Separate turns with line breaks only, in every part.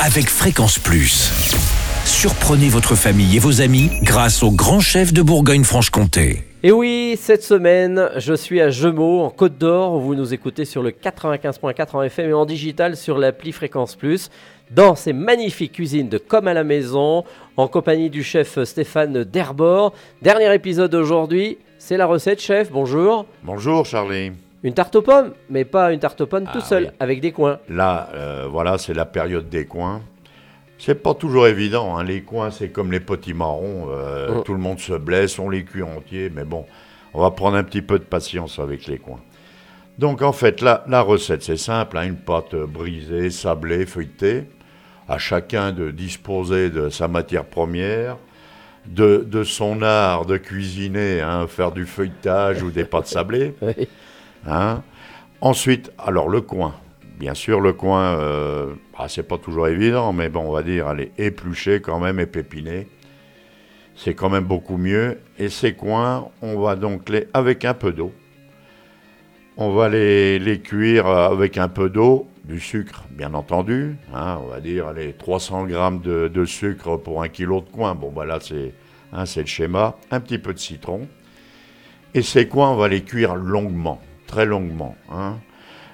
avec Fréquence Plus. Surprenez votre famille et vos amis grâce au grand chef de Bourgogne-Franche-Comté.
Et oui, cette semaine, je suis à Gemaux, en Côte d'Or. Vous nous écoutez sur le 95.4 en FM et en digital sur l'appli Fréquence Plus. Dans ces magnifiques cuisines de Comme à la maison, en compagnie du chef Stéphane Derbord. Dernier épisode aujourd'hui, c'est la recette, chef. Bonjour.
Bonjour Charlie.
Une tarte aux pommes, mais pas une tarte aux pommes tout
Ah
seul,
oui.
avec des coins.
Là, euh, voilà, c'est la période des coins. C'est pas toujours évident. hein. Les coins, c'est comme les petits marrons. euh,
Mm.
Tout le monde se blesse, on les cuit entiers. Mais bon, on va prendre un petit peu de patience avec les coins. Donc en fait, la, la recette, c'est simple. hein, une pâte brisée, sablée, feuilletée. À chacun de disposer de sa matière première, de, de son art de cuisiner, hein, faire du feuilletage ou des pâtes sablées.
Oui.
Hein. Ensuite, alors le coin. Bien sûr, le coin, euh, ah, c'est pas toujours évident, mais bon, on va dire, allez, éplucher quand même et pépiner. C'est quand même beaucoup mieux. Et ces coins, on va donc les, avec un peu d'eau, on va les, cuire avec un peu d'eau, du sucre, bien entendu. hein, on va dire, allez, 300 grammes de, sucre pour un kilo de coin. Bon, bah là, c'est hein, c'est le schéma. Un petit peu de citron. Et ces coins, on va les cuire longuement, très longuement. hein.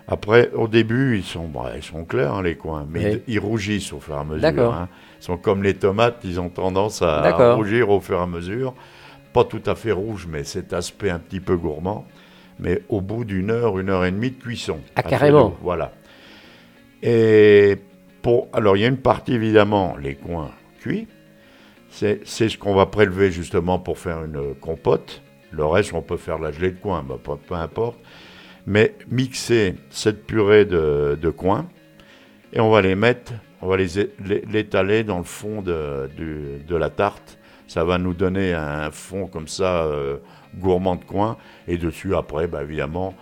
Après, au début, ils sont, bah, ils sont clairs, hein, les coins, mais
Oui.
ils rougissent au fur et à mesure.
D'accord.
hein. Ils sont comme les tomates, ils ont tendance à, rougir au fur et à mesure. Pas tout à fait rouge, mais cet aspect un petit peu gourmand. Mais au bout d'une heure, une heure et demie de cuisson.
Ah, carrément.
Voilà. Et pour, alors, il y a une partie, évidemment, les coins cuits. C'est c'est ce qu'on va prélever justement pour faire une compote. Le reste, on peut faire la gelée de coin, bah, peu, peu importe. Mais mixer cette purée de, de coin et on va les mettre, on va les l'étaler dans le fond de, la tarte. Ça va nous donner un fond comme ça, euh, gourmand de coin. Et dessus, après, bah, évidemment,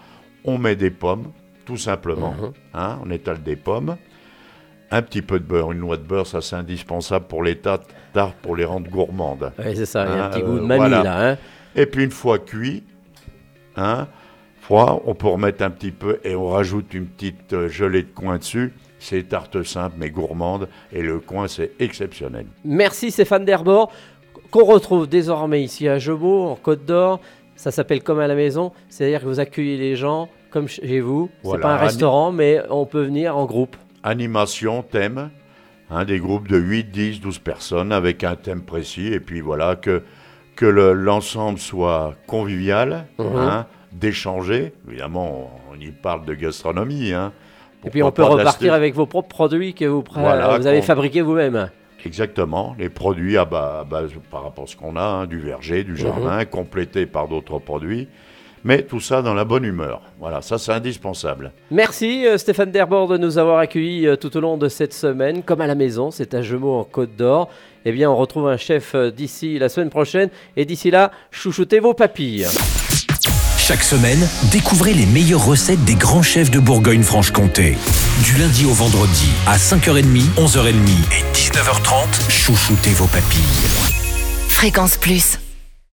on met des pommes, tout simplement.
Mhm.
hein, on étale des pommes. Un petit peu de beurre, une noix de beurre, ça c'est indispensable pour les tartes, tartes pour les rendre gourmandes.
Oui, c'est ça, il y a un
Ah,
petit
euh,
goût de mamie
voilà.
là. Hein.
Et puis une fois cuit, hein, froid, on peut remettre un petit peu et on rajoute une petite euh, gelée de coin dessus. C'est tarte simple mais gourmande et le coin c'est exceptionnel.
Merci Stéphane Derbord, qu'on retrouve désormais ici à Gemaux, en Côte d'Or. Ça s'appelle comme à la maison, c'est-à-dire que vous accueillez les gens comme chez vous. C'est
Voilà,
pas un restaurant, mais on peut venir en groupe.
Animation, thème, hein, des groupes de 8, 10, 12 personnes avec un thème précis et puis voilà que, que le- l'ensemble soit convivial,
Mhm.
hein, d'échanger. Évidemment, on y parle de gastronomie. Hein,
Et puis on peut repartir avec vos propres produits que vous, pré-
Voilà,
vous avez fabriqués vous-même.
Exactement, les produits à ba- à base, par rapport à ce qu'on a, hein, du verger,
Mhm.
du jardin, complétés par d'autres produits, mais tout ça dans la bonne humeur. Voilà, ça c'est indispensable.
Merci euh, Stéphane Derbord de nous avoir accueillis euh, tout au long de cette semaine, comme à la maison, c'est à Gemaux en Côte d'Or. Eh bien, on retrouve un chef euh, d'ici la semaine prochaine, et d'ici là, chouchoutez vos papilles.
Chaque semaine, découvrez les meilleures recettes des grands chefs de Bourgogne-Franche-Comté. Du lundi au vendredi, à 5h30, 11h30 et 19h30, chouchoutez vos papilles.
Fréquence Plus.